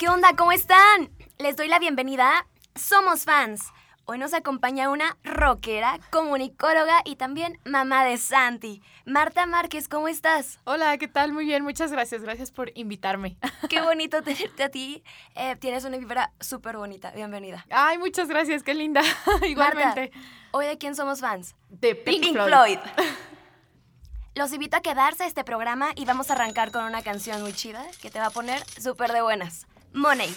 ¿Qué onda? ¿Cómo están? Les doy la bienvenida. Somos fans. Hoy nos acompaña una rockera, comunicóloga y también mamá de Santi. Marta Márquez, ¿cómo estás? Hola, ¿qué tal? Muy bien, muchas gracias. Gracias por invitarme. Qué bonito tenerte a ti. Eh, tienes una vibra súper bonita. Bienvenida. Ay, muchas gracias, qué linda. Igualmente. Marta, ¿hoy de quién somos fans? De Pink, Pink Floyd. Floyd. Los invito a quedarse a este programa y vamos a arrancar con una canción muy chida que te va a poner súper de buenas. Money.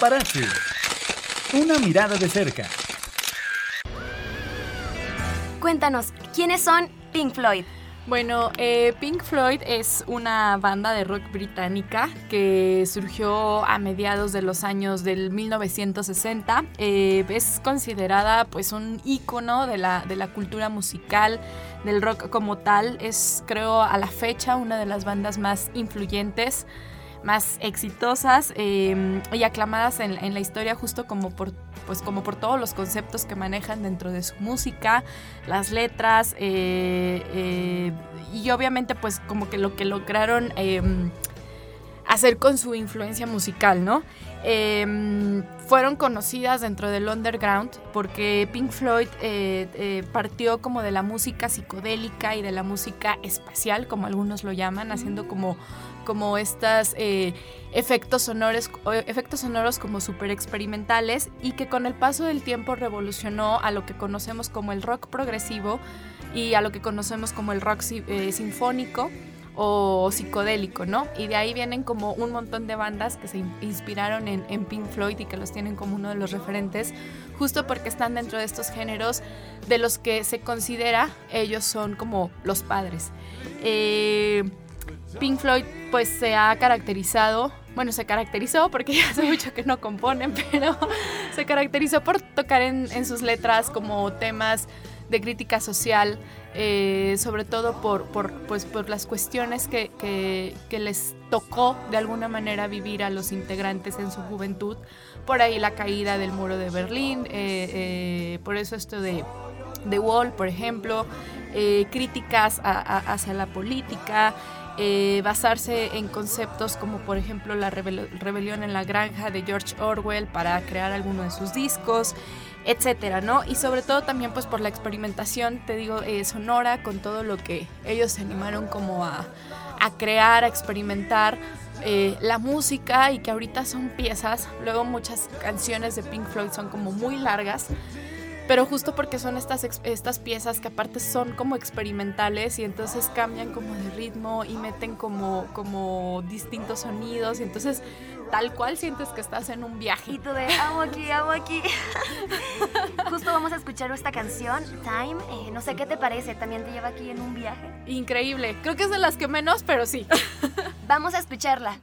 Paparazzi. Una mirada de cerca. Cuéntanos, ¿quiénes son Pink Floyd? Bueno, eh, Pink Floyd es una banda de rock británica que surgió a mediados de los años del 1960. Eh, es considerada pues un ícono de la, de la cultura musical, del rock como tal. Es creo a la fecha una de las bandas más influyentes más exitosas eh, y aclamadas en, en, la historia justo como por, pues como por todos los conceptos que manejan dentro de su música, las letras eh, eh, y obviamente pues como que lo que lograron hacer con su influencia musical, ¿no? fueron conocidas dentro del underground porque Pink Floyd partió como de la música psicodélica y de la música espacial, como algunos lo llaman, haciendo como como estos eh, efectos, sonoros, efectos sonoros como súper experimentales y que con el paso del tiempo revolucionó a lo que conocemos como el rock progresivo y a lo que conocemos como el rock eh, sinfónico o psicodélico, ¿no? Y de ahí vienen como un montón de bandas que se inspiraron en, en, Pink Floyd y que los tienen como uno de los referentes, justo porque están dentro de estos géneros de los que se considera ellos son como los padres. Eh, Pink Floyd pues se ha caracterizado, bueno, se caracterizó porque ya hace mucho que no componen, pero se caracterizó por tocar en, sus letras como temas de crítica social, eh, sobre todo por, por, pues, por las cuestiones que, que, les tocó de alguna manera vivir a los integrantes en su juventud. Por ahí la caída del muro de Berlín, eh, eh, por eso esto de The Wall, por ejemplo, críticas hacia la política, eh, basarse en conceptos como por ejemplo la rebelión en la granja de George Orwell para crear alguno de sus discos, etcétera, ¿no? Y sobre todo también pues por la experimentación, te digo, eh, sonora, con todo lo que ellos se animaron como a, crear, a experimentar. Eh, la música y que ahorita son piezas, luego muchas canciones de Pink Floyd son como muy largas, pero justo porque son estas, estas piezas que aparte son como experimentales y entonces cambian como de ritmo y meten como, como distintos sonidos y entonces tal cual sientes que estás en un viaje. Y tú de, amo aquí, amo aquí. Justo vamos a escuchar esta canción, Time. Eh, no sé qué te parece, también te lleva aquí en un viaje. Increíble. Creo que es de las que menos, pero sí. vamos a escucharla.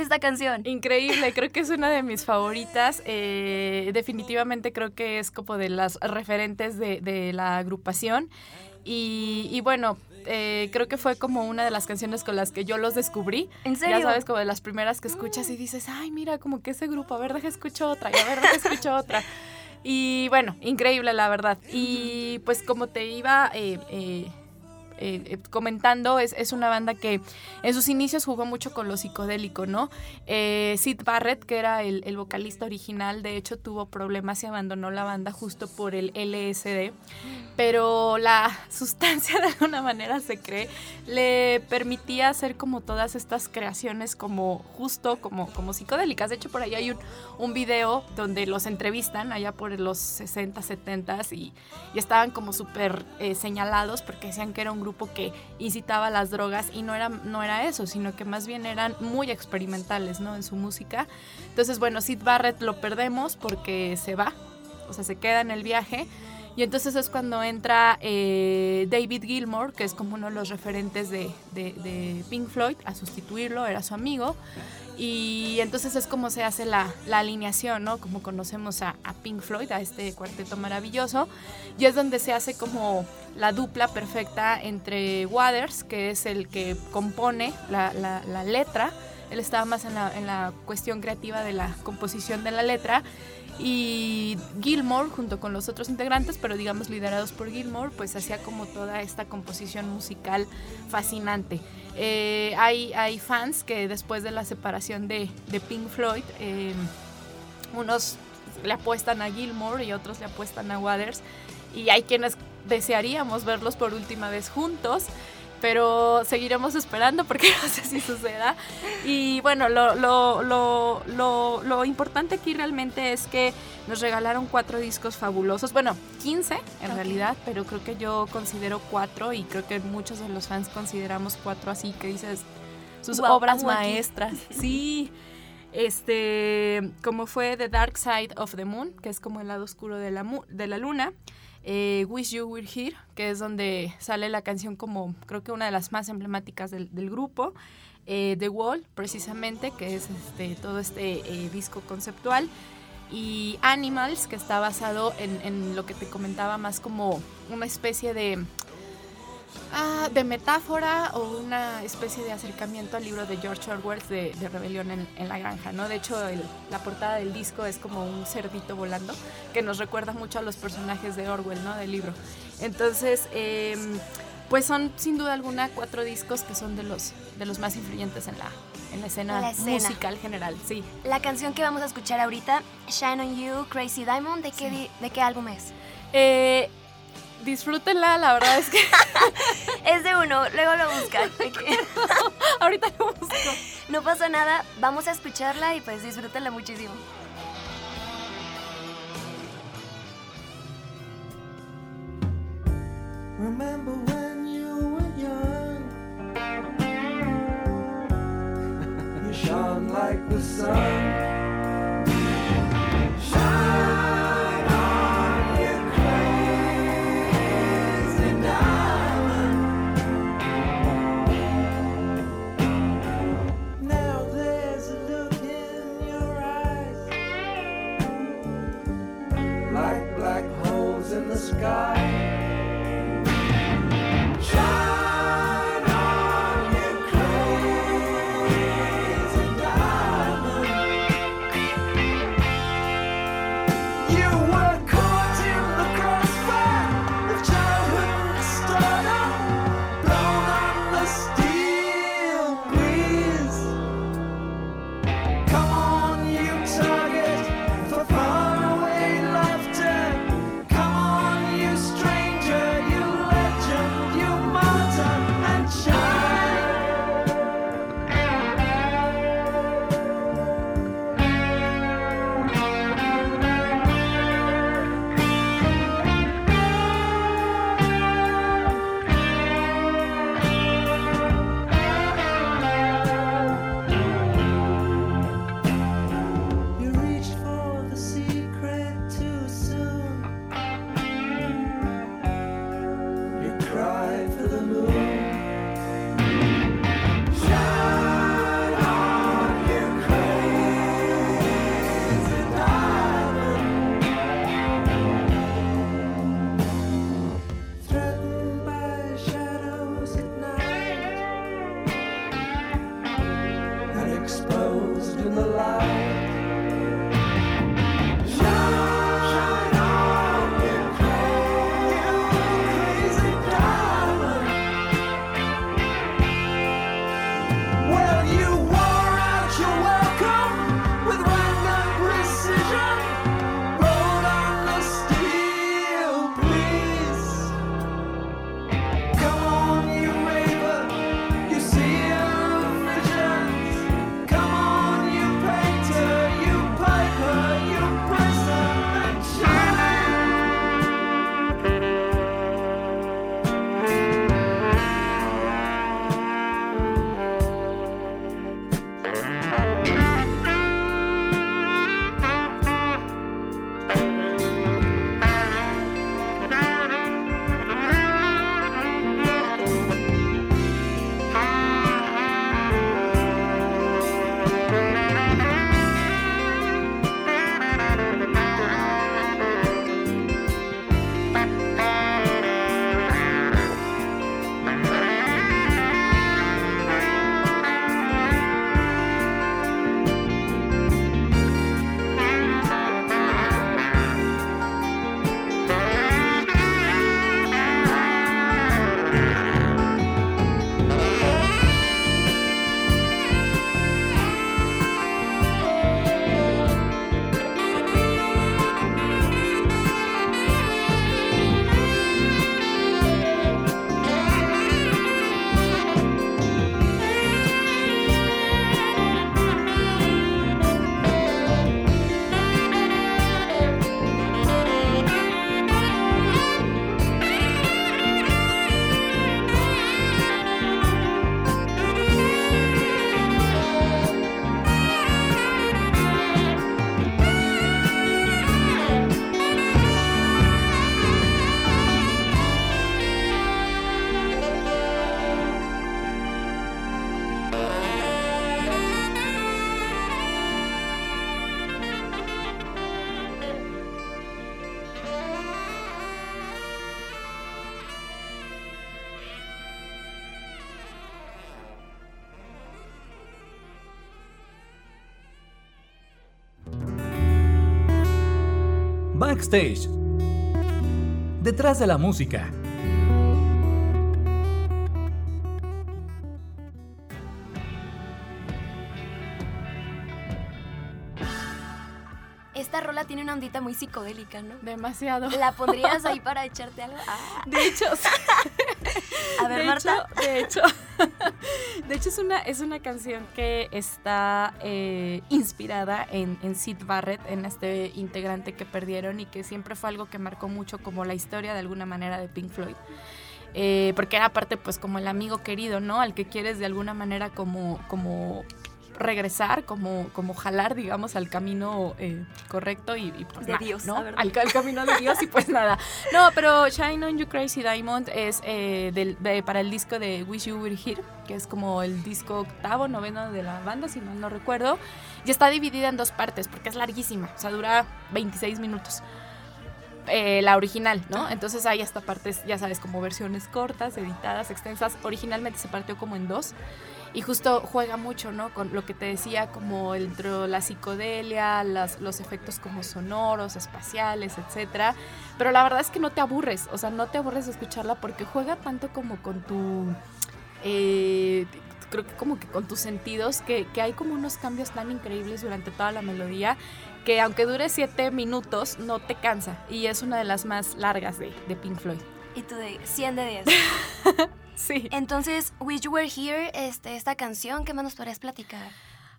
¿Qué te parece esta canción? Increíble, creo que es una de mis favoritas. eh, definitivamente creo que es como de las referentes de, de la agrupación. Y, y bueno, eh, creo que fue como una de las canciones con las que yo los descubrí. ¿En serio? Ya sabes, como de las primeras que escuchas y dices, ay, mira, como que ese grupo, a ver, deja escucho otra, y a ver, deja escucho otra. Y bueno, increíble, la verdad. Y pues como te iba eh, eh, eh, eh, comentando, es, es una banda que en sus inicios jugó mucho con lo psicodélico, ¿no? Eh, Sid Barrett, que era el, el vocalista original, de hecho tuvo problemas y abandonó la banda justo por el LSD, pero la sustancia de alguna manera se cree le permitía hacer como todas estas creaciones como justo como, como psicodélicas. De hecho, por ahí hay un, un video donde los entrevistan allá por los 60, 70 y, y estaban como súper eh, señalados porque decían que era un grupo que incitaba a las drogas y no era, no era eso, sino que más bien eran muy experimentales ¿no? en su música. Entonces, bueno, Sid Barrett lo perdemos porque se va, o sea, se queda en el viaje. Y entonces es cuando entra eh, David Gilmour, que es como uno de los referentes de, de- de Pink Floyd, a sustituirlo, era su amigo. Y entonces es como se hace la, la alineación, ¿no? Como conocemos a, a Pink Floyd, a este cuarteto maravilloso. Y es donde se hace como la dupla perfecta entre Waters, que es el que compone la, la- la letra. Él estaba más en en la cuestión creativa de la composición de la letra. Y Gilmour, junto con los otros integrantes, pero digamos liderados por Gilmour, pues hacía como toda esta composición musical fascinante. Eh, hay, fans que después de la separación de, Pink Floyd, eh, unos le apuestan a Gilmour y otros le apuestan a Waters. Y hay quienes desearíamos verlos por última vez juntos, pero seguiremos esperando porque no sé si suceda. Y bueno, lo, lo, lo, lo, lo importante aquí realmente es que nos regalaron cuatro discos fabulosos, bueno, 15 en Ok. realidad, pero creo que yo considero cuatro y creo que muchos de los fans consideramos cuatro así, que dices sus Guau, obras aquí. maestras. Sí. Este, como fue The Dark Side of the Moon, que es como el lado oscuro de la, de la luna. Eh, Wish You Were Here, que es donde sale la canción como creo que una de las más emblemáticas del, del grupo. eh, The Wall, precisamente, que es este, todo este eh, disco conceptual. Y Animals, que está basado en, en lo que te comentaba más como una especie de Ah, de metáfora o una especie de acercamiento al libro de George Orwell de, de Rebelión en, en la Granja, ¿no? De hecho, el- la portada del disco es como un cerdito volando que nos recuerda mucho a los personajes de Orwell, ¿no? Del libro. Entonces, em, pues son sin duda alguna cuatro discos que son de los, de los más influyentes en la, en la escena, La escena. musical general, sí. La canción que vamos a escuchar ahorita, Shine on You, Crazy Diamond, ¿de qué, de qué álbum es? Eh, disfrútenla, la verdad es que Es de uno, luego lo buscan. ahorita lo busco. No pasa nada, vamos a escucharla y pues disfrútenla muchísimo. Remember when you were young? you shone like the sun. Backstage. Detrás de la música. Esta rola tiene una ondita muy psicodélica, ¿no? Demasiado. ¿La pondrías ahí para echarte algo? Ah. De hecho, A ver, de Marta. Hecho, de hecho, de hecho es una, es una canción que está eh, inspirada en, en Sid Barrett, en este integrante que perdieron y que siempre fue algo que marcó mucho como la historia de alguna manera de Pink Floyd. Eh, porque era parte pues como el amigo querido, ¿no? Al que quieres de alguna manera como, como regresar, como, como jalar, digamos, al camino eh, correcto y, y, pues De nada, Dios, ¿no? Al, al camino de Dios y pues nada. No, pero Shine on You Crazy Diamond es eh, del- de- para el disco de Wish You Were Here, que es como el disco octavo, noveno de la banda, si mal no recuerdo. Y está dividida en dos partes porque es larguísima, o sea, dura 26 minutos. Eh, la original, ¿no? Entonces hay hasta partes, ya sabes, como versiones cortas, editadas, extensas. Originalmente se partió como en dos. Y justo juega mucho, ¿no? Con lo que te decía, como entre la psicodelia, las, los efectos como sonoros, espaciales, etcétera. Pero la verdad es que no te aburres, o sea, no te aburres de escucharla porque juega tanto como con tu. eh, creo que como que con tus sentidos, que, que hay como unos cambios tan increíbles durante toda la melodía que aunque dure siete minutos, no te cansa. Y es una de las más largas de, de Pink Floyd. Y tú de 100 de 10. Sí. Entonces, Wish You Were Here, este, esta canción, ¿qué más nos podrías platicar?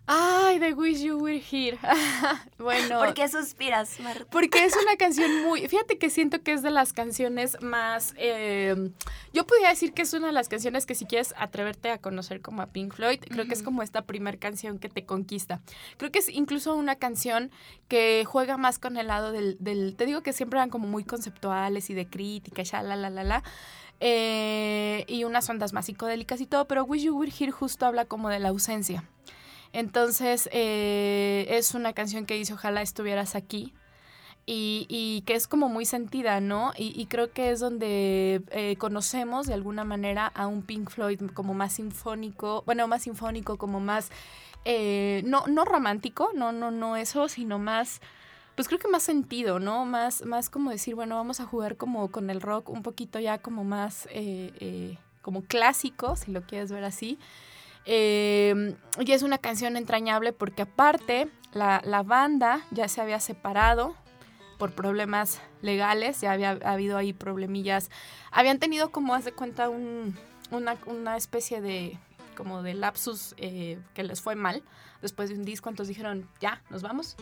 Ay, The Wish You Were Here. bueno. ¿Por qué suspiras, Marta? Porque es una canción muy. Fíjate que siento que es de las canciones más. eh, yo podría decir que es una de las canciones que si quieres atreverte a conocer como a Pink Floyd, creo que es como esta primer canción que te conquista. Creo que es incluso una canción que juega más con el lado del. del- te digo que siempre eran como muy conceptuales y de crítica, ya, la, la, la, la. Eh, y unas ondas más psicodélicas y todo, pero Wish You Were Here justo habla como de la ausencia. Entonces, eh, es una canción que dice, ojalá estuvieras aquí. Y, y que es como muy sentida, ¿no? Y, creo que es donde eh, conocemos de alguna manera a un Pink Floyd como más sinfónico, bueno, más sinfónico, como más, eh, no, no romántico, no, no, no eso, sino más, pues creo que más sentido, ¿no? Más, más como decir, bueno, vamos a jugar como con el rock un poquito ya como más, eh, eh, como clásico, si lo quieres ver así. Eh, y es una canción entrañable porque aparte la, la banda ya se había separado por problemas legales, ya había habido ahí problemillas. Habían tenido como, haz de cuenta, un- una, una especie de como de lapsus eh, que les fue mal después de un disco, entonces dijeron, ya, nos vamos.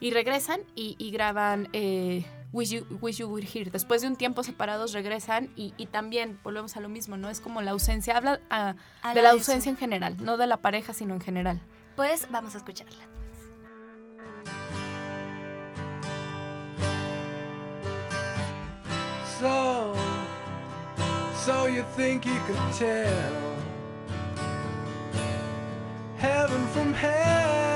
Y regresan y, y graban eh, Wish, you, Wish You Were Here. Después de un tiempo separados regresan y, y también volvemos a lo mismo, ¿no? Es como la ausencia, habla ah, de la ausencia en general, no de la pareja, sino en general. Pues vamos a escucharla. So, so you think you could tell heaven from hell,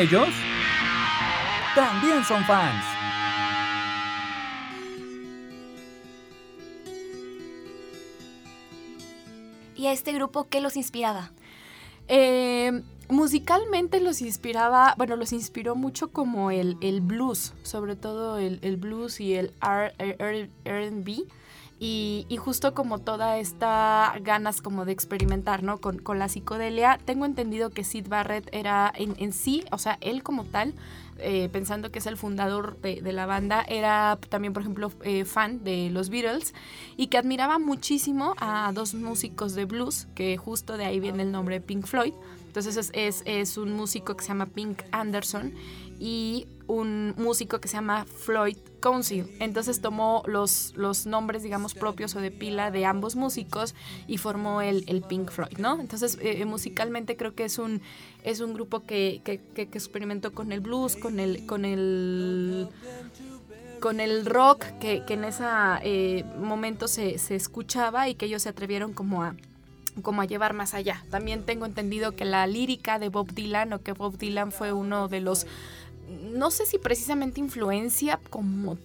Ellos también son fans. ¿Y a este grupo qué los inspiraba? Eh, musicalmente los inspiraba, bueno, los inspiró mucho como el, el blues, sobre todo el, el blues y el RB. Y, y, justo como toda esta ganas como de experimentar, ¿no? Con, con la psicodelia, tengo entendido que Sid Barrett era en, en sí, o sea, él como tal, eh, pensando que es el fundador de, de, la banda, era también, por ejemplo, eh, fan de los Beatles y que admiraba muchísimo a dos músicos de blues, que justo de ahí viene el nombre Pink Floyd. Entonces es, es, es un músico que se llama Pink Anderson y un músico que se llama Floyd Council. Entonces tomó los, los nombres, digamos, propios o de pila de ambos músicos y formó el, el Pink Floyd, ¿no? Entonces, eh, musicalmente creo que es un, es un grupo que, que, que, que experimentó con el blues, con el, con el con el rock que, que en ese eh, momento se, se escuchaba y que ellos se atrevieron como a como a llevar más allá. También tengo entendido que la lírica de Bob Dylan o que Bob Dylan fue uno de los no sé si precisamente influencia como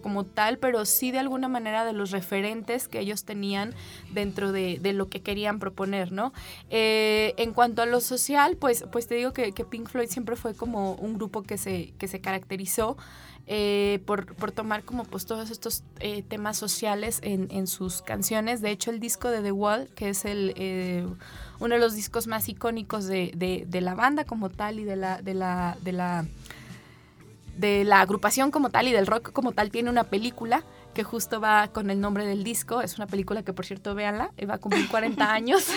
como tal, pero sí de alguna manera de los referentes que ellos tenían dentro de, de lo que querían proponer, ¿no? Eh, en cuanto a lo social, pues, pues te digo que, que, Pink Floyd siempre fue como un grupo que se, que se caracterizó eh, por, por, tomar como pues todos estos eh, temas sociales en, en, sus canciones. De hecho, el disco de The Wall, que es el eh, uno de los discos más icónicos de, de, de, la banda como tal y de la, de la, de la de la agrupación como tal y del rock como tal tiene una película que justo va con el nombre del disco. Es una película que, por cierto, véanla, va a cumplir 40 años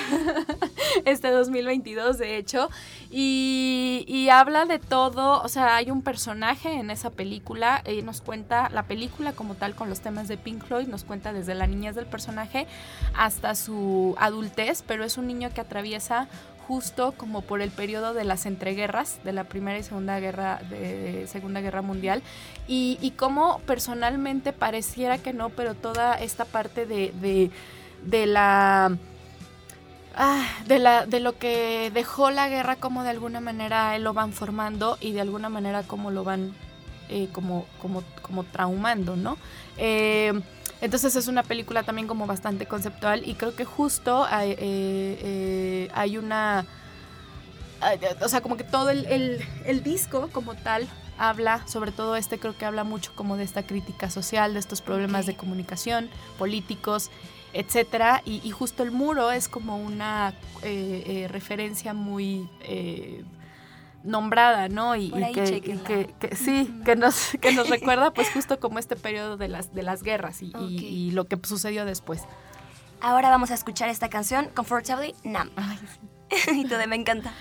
este 2022, de hecho. Y, y, habla de todo, o sea, hay un personaje en esa película, y nos cuenta la película como tal con los temas de Pink Floyd, nos cuenta desde la niñez del personaje hasta su adultez, pero es un niño que atraviesa justo como por el periodo de las entreguerras, de la Primera y Segunda Guerra, de Segunda Guerra Mundial, y, y cómo personalmente pareciera que no, pero toda esta parte de, de, de la... Ah, de, la, de lo que dejó la guerra, como de alguna manera lo van formando y de alguna manera como lo van eh, como, como, como traumando, ¿no? Eh, entonces es una película también como bastante conceptual y creo que justo hay, eh, eh, hay una... O sea, como que todo el, el, el, disco como tal habla, sobre todo este creo que habla mucho como de esta crítica social, de estos problemas okay. de comunicación, políticos, etcétera. Y, y, justo el muro es como una eh, referencia muy nombrada, ¿no? Y, y, que, y que, que, sí, que nos, que nos recuerda pues justo como este periodo de las, de las guerras y, okay. y, lo que sucedió después. Ahora vamos a escuchar esta canción, Comfortably Numb. Ay, sí. y todo me encanta.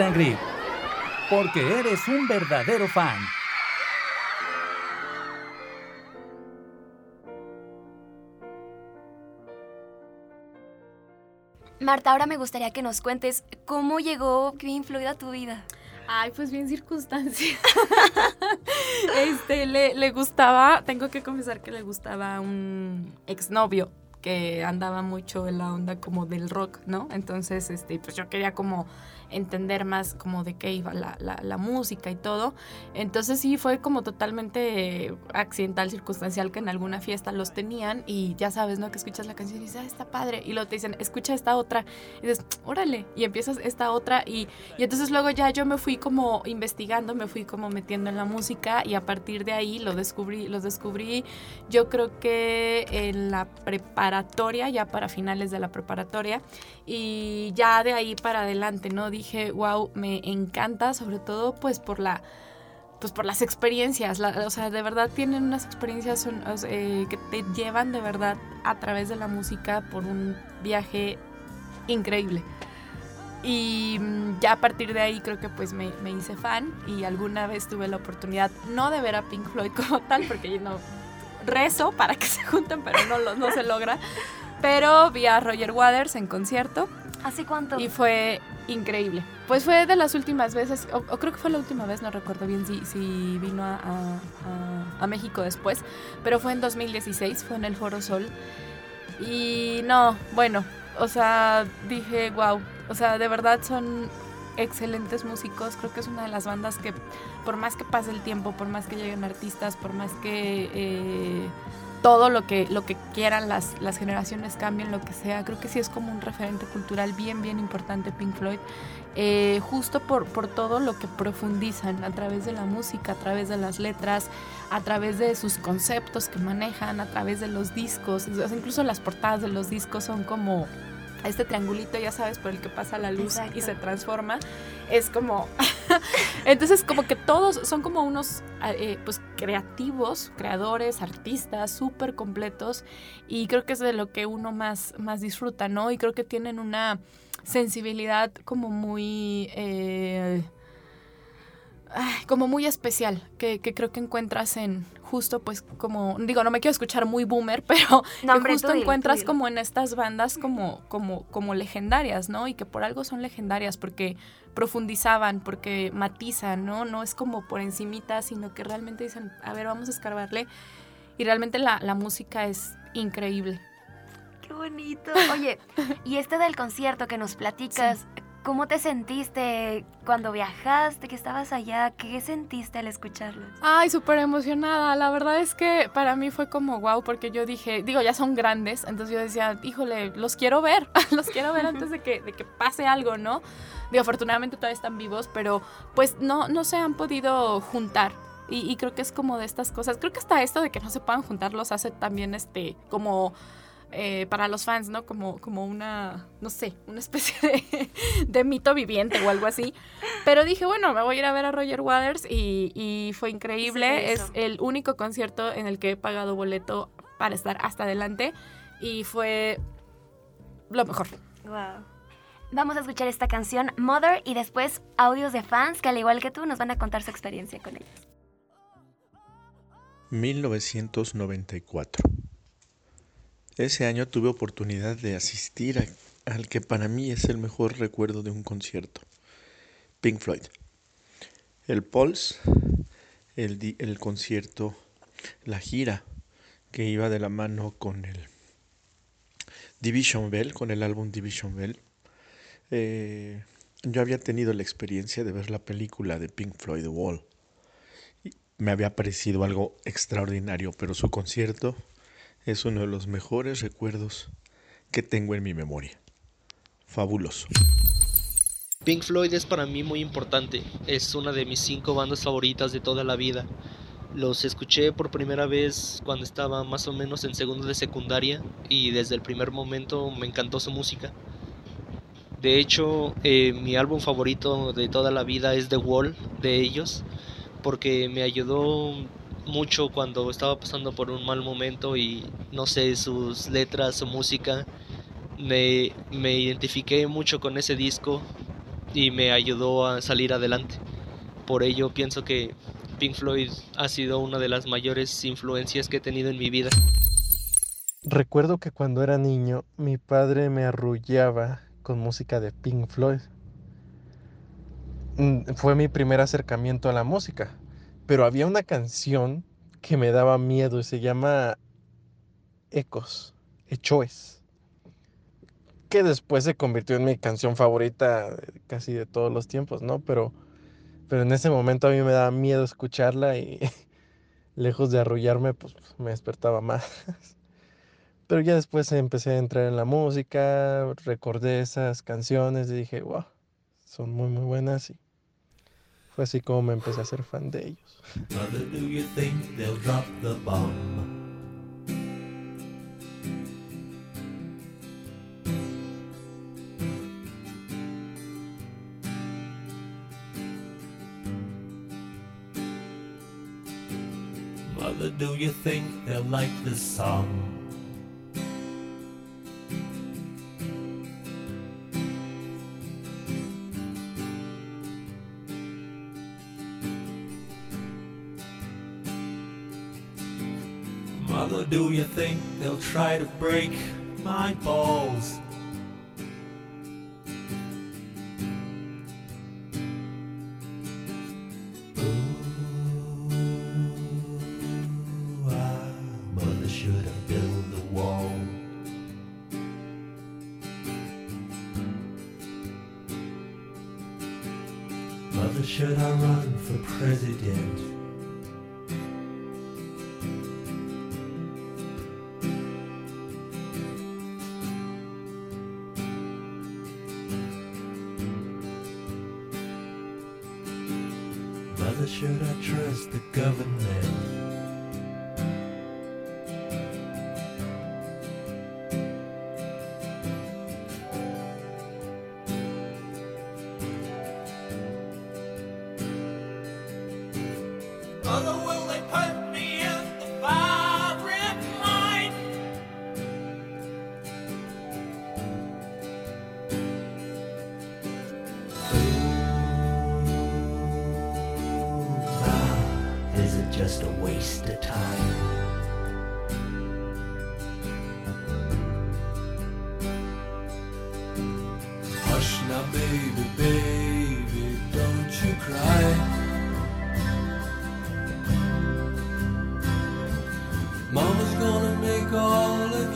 And Greet. Porque eres un verdadero fan. Marta, ahora me gustaría que nos cuentes cómo llegó Pink Floyd a tu vida. Ay, pues bien circunstancia. este, le, le gustaba, tengo que confesar que le gustaba un exnovio que andaba mucho en la onda como del rock, ¿no? Entonces, este, pues yo quería como entender más como de qué iba la, la, la música y todo. Entonces sí, fue como totalmente accidental, circunstancial que en alguna fiesta los tenían y ya sabes, ¿no? Que escuchas la canción y dices, ah, está padre. Y luego te dicen, escucha esta otra. Y dices, órale. Y empiezas esta otra y, y entonces luego ya yo me fui como investigando, me fui como metiendo en la música y a partir de ahí lo descubrí, los descubrí yo creo que en la preparatoria, ya para finales de la preparatoria y ya de ahí para adelante, ¿no? Dije, wow, me encanta, sobre todo pues por la pues por las experiencias, la- o sea, de verdad tienen unas experiencias son, eh, que te llevan de verdad a través de la música por un viaje increíble. Y mm, ya a partir de ahí creo que pues me, me hice fan y alguna vez tuve la oportunidad, no de ver a Pink Floyd como tal, porque yo no rezo para que se junten, pero no, no se logra. Pero vi a Roger Waters en concierto ¿Hace cuánto? y fue increíble. Pues fue de las últimas veces, o, creo que fue la última vez, no recuerdo bien si, si vino a- a México después, pero fue en 2016, fue en el Foro Sol. Y no, bueno, o sea, dije, wow, o sea, de verdad son excelentes músicos, creo que es una de las bandas que por más que pase el tiempo, por más que lleguen artistas, por más que... eh, todo lo que, lo que quieran las, las generaciones cambien, lo que sea. Creo que sí es como un referente cultural bien, bien importante Pink Floyd. eh, justo por, por todo lo que profundizan a través de la música, a través de las letras, a través de sus conceptos que manejan, a través de los discos. incluso las portadas de los discos son como este triangulito, ya sabes, por el que pasa la luz y se transforma. Es como... Entonces, como que todos son como unos eh, pues creativos, creadores, artistas, súper completos. Y creo que es de lo que uno más, más disfruta, ¿no? Y creo que tienen una sensibilidad como muy... eh, como muy especial, que, que creo que encuentras en justo pues como, digo, no me quiero escuchar muy boomer, pero No, que justo encuentras como en estas bandas como, como, como legendarias, ¿no? Y que por algo son legendarias, porque profundizaban, porque matizan, ¿no? No es como por encimita, sino que realmente dicen, a ver, vamos a escarbarle. Y realmente la, la música es increíble. Qué bonito. Oye, y este del concierto que nos platicas, ¿cómo te sentiste cuando viajaste, que estabas allá? ¿Qué sentiste al escucharlos? Ay, súper emocionada. La verdad es que para mí fue como wow, porque yo dije, digo, ya son grandes, entonces yo decía, híjole, los quiero ver, los quiero ver antes de que, de que pase algo, ¿no? Digo, afortunadamente todavía están vivos, pero pues no, no se han podido juntar. Y, y creo que es como de estas cosas. Creo que hasta esto de que no se puedan juntar los hace también este, como eh, para los fans, ¿no? Como, como una, no sé, una especie de, de mito viviente o algo así. Pero dije, bueno, me voy a ir a ver a Roger Waters y, y fue increíble. Sí, es el único concierto en el que he pagado boleto para estar hasta adelante y fue lo mejor. Wow. Vamos a escuchar esta canción, Mother, y después audios de fans que al igual que tú nos van a contar su experiencia con ellos. 1994. Ese año tuve oportunidad de asistir al que para mí es el mejor recuerdo de un concierto, Pink Floyd. El Pulse, el, concierto, la gira que iba de la mano con el Division Bell, con el álbum Division Bell. Eh, yo había tenido la experiencia de ver la película de Pink Floyd, The Wall me había parecido algo extraordinario, pero su concierto es uno de los mejores recuerdos que tengo en mi memoria. Fabuloso. Pink Floyd es para mí muy importante, es una de mis cinco bandas favoritas de toda la vida. Los escuché por primera vez cuando estaba más o menos en segundo de secundaria y desde el primer momento me encantó su música. De hecho, eh, mi álbum favorito de toda la vida es The Wall de ellos, porque me ayudó mucho cuando estaba pasando por un mal momento y no sé, sus letras, su música, me, me identifiqué mucho con ese disco y me ayudó a salir adelante. Por ello pienso que Pink Floyd ha sido una de las mayores influencias que he tenido en mi vida. Recuerdo que cuando era niño mi padre me arrullaba con música de Pink Floyd. Mm, Fue mi primer acercamiento a la música, pero había una canción que me daba miedo y se llama Ecos, Echoes, que después se convirtió en mi canción favorita de- casi de todos los tiempos, ¿no? Pero, pero en ese momento a mí me daba miedo escucharla y lejos de arrullarme, pues me despertaba más. Pero ya después empecé a entrar en la música, recordé esas canciones y dije, wow, son muy muy buenas y así como me empecé a ser fan de ellos. Mother, do you think they'll drop the bomb? Mother, do you think they'll like this song? Mother, do you think they'll try to break my balls?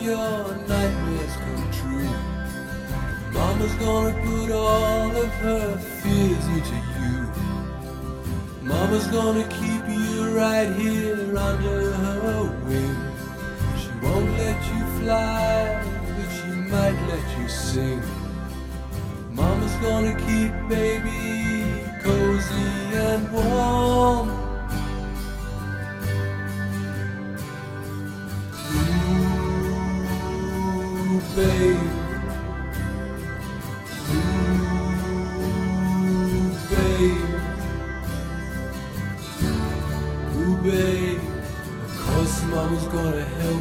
your nightmares come true. Mama's gonna put all of her fears into you. Mama's gonna keep you right here under her wing. She won't let you fly, but she might let you sing. Mama's gonna keep baby cozy and warm. babe. Ooh, babe. Ooh, babe. Of course, mama's gonna help.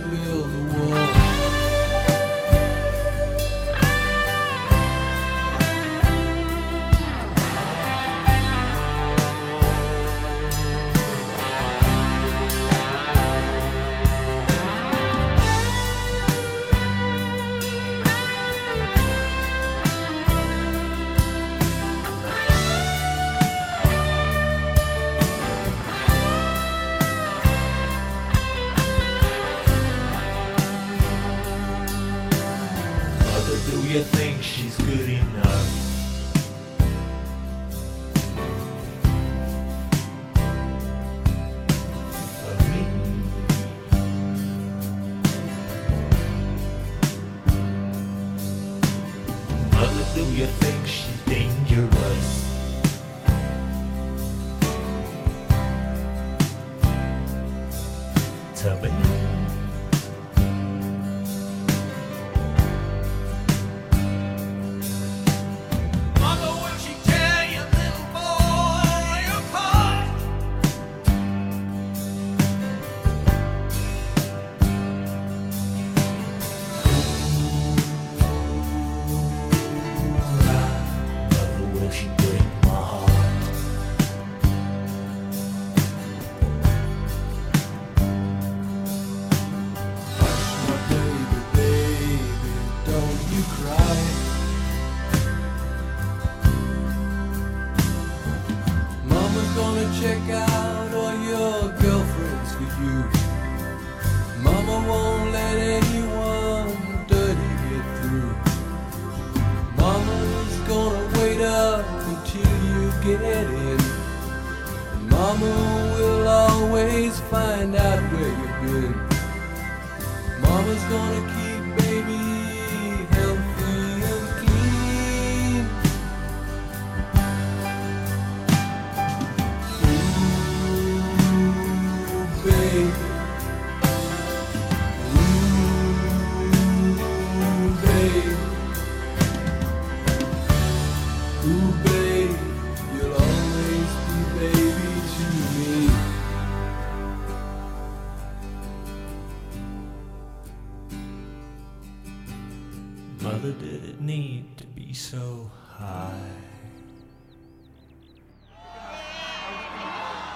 Termin.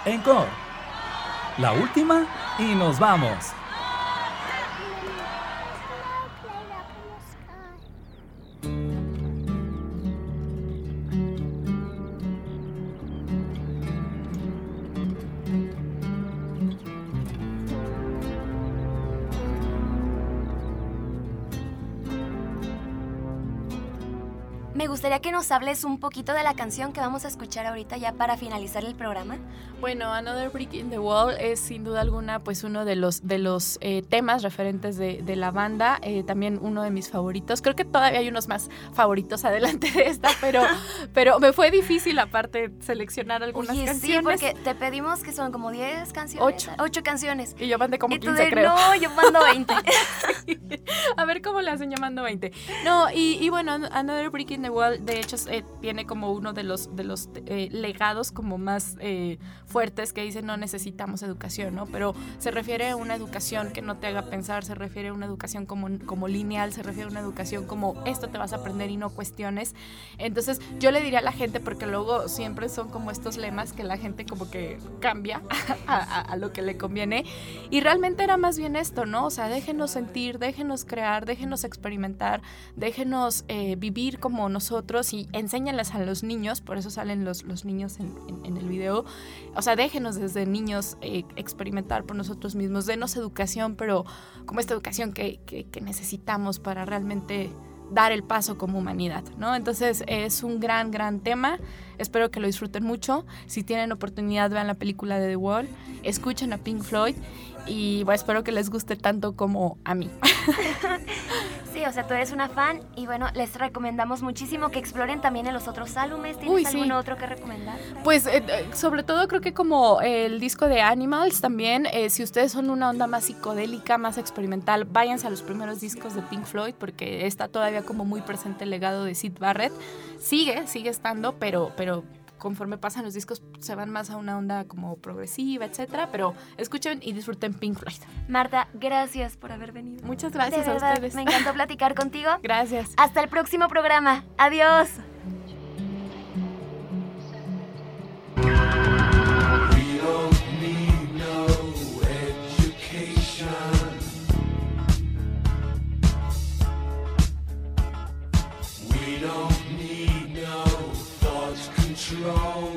Encore, La última y nos vamos. Gustaría que nos hables un poquito de la canción que vamos a escuchar ahorita ya para finalizar el programa. Bueno, Another Brick in the Wall es sin duda alguna pues uno de los, de los eh, temas referentes de, de la banda, eh, también uno de mis favoritos. Creo que todavía hay unos más favoritos adelante de esta, pero, pero me fue difícil aparte seleccionar algunas Oye, sí, canciones. porque te pedimos que son como 10 canciones. Ocho. Ocho canciones. Y yo mandé como y tú 15, de, creo. no, yo mando 20. A ver cómo le hacen llamando 20. No, y, y bueno, Another Brick in the Wall, de hecho, eh, tiene como uno de los, de los eh, legados como más eh, fuertes que dice no necesitamos educación, ¿no? Pero se refiere a una educación que no te haga pensar, se refiere a una educación como, como lineal, se refiere a una educación como esto te vas a aprender y no cuestiones. Entonces, yo le diría a la gente, porque luego siempre son como estos lemas que la gente como que cambia a, a- lo que le conviene. Y realmente era más bien esto, ¿no? O sea, déjenos sentir, déjenos crear, déjenos experimentar, déjenos vivir como nosotros y enséñenles a los niños, por eso salen los, los niños en, en- en el video. O sea, déjenos desde niños eh, experimentar por nosotros mismos, denos educación, pero como esta educación que, que- que necesitamos para realmente dar el paso como humanidad, ¿no? Entonces es un gran, gran tema. Espero que lo disfruten mucho. Si tienen oportunidad, vean la película de The Wall, escuchen a Pink Floyd y bueno, espero que les guste tanto como a mí. O sea, tú eres una fan y bueno, les recomendamos muchísimo que exploren también en los otros álbumes. ¿Tienes Uy, sí. algún otro que recomendar? Pues eh, eh, sobre todo creo que como el disco de Animals también, eh, si ustedes son una onda más psicodélica, más experimental, váyanse a los primeros discos de Pink Floyd porque está todavía como muy presente el legado de Sid Barrett. Sigue, sigue estando, pero, pero conforme pasan los discos se van más a una onda como progresiva, etcétera. Pero escuchen y disfruten Pink Floyd. Marta, gracias por haber venido. Muchas De gracias a ustedes. me encantó platicar contigo. Gracias. Hasta el próximo programa. Adiós. wrong.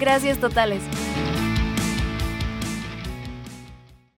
Gracias totales.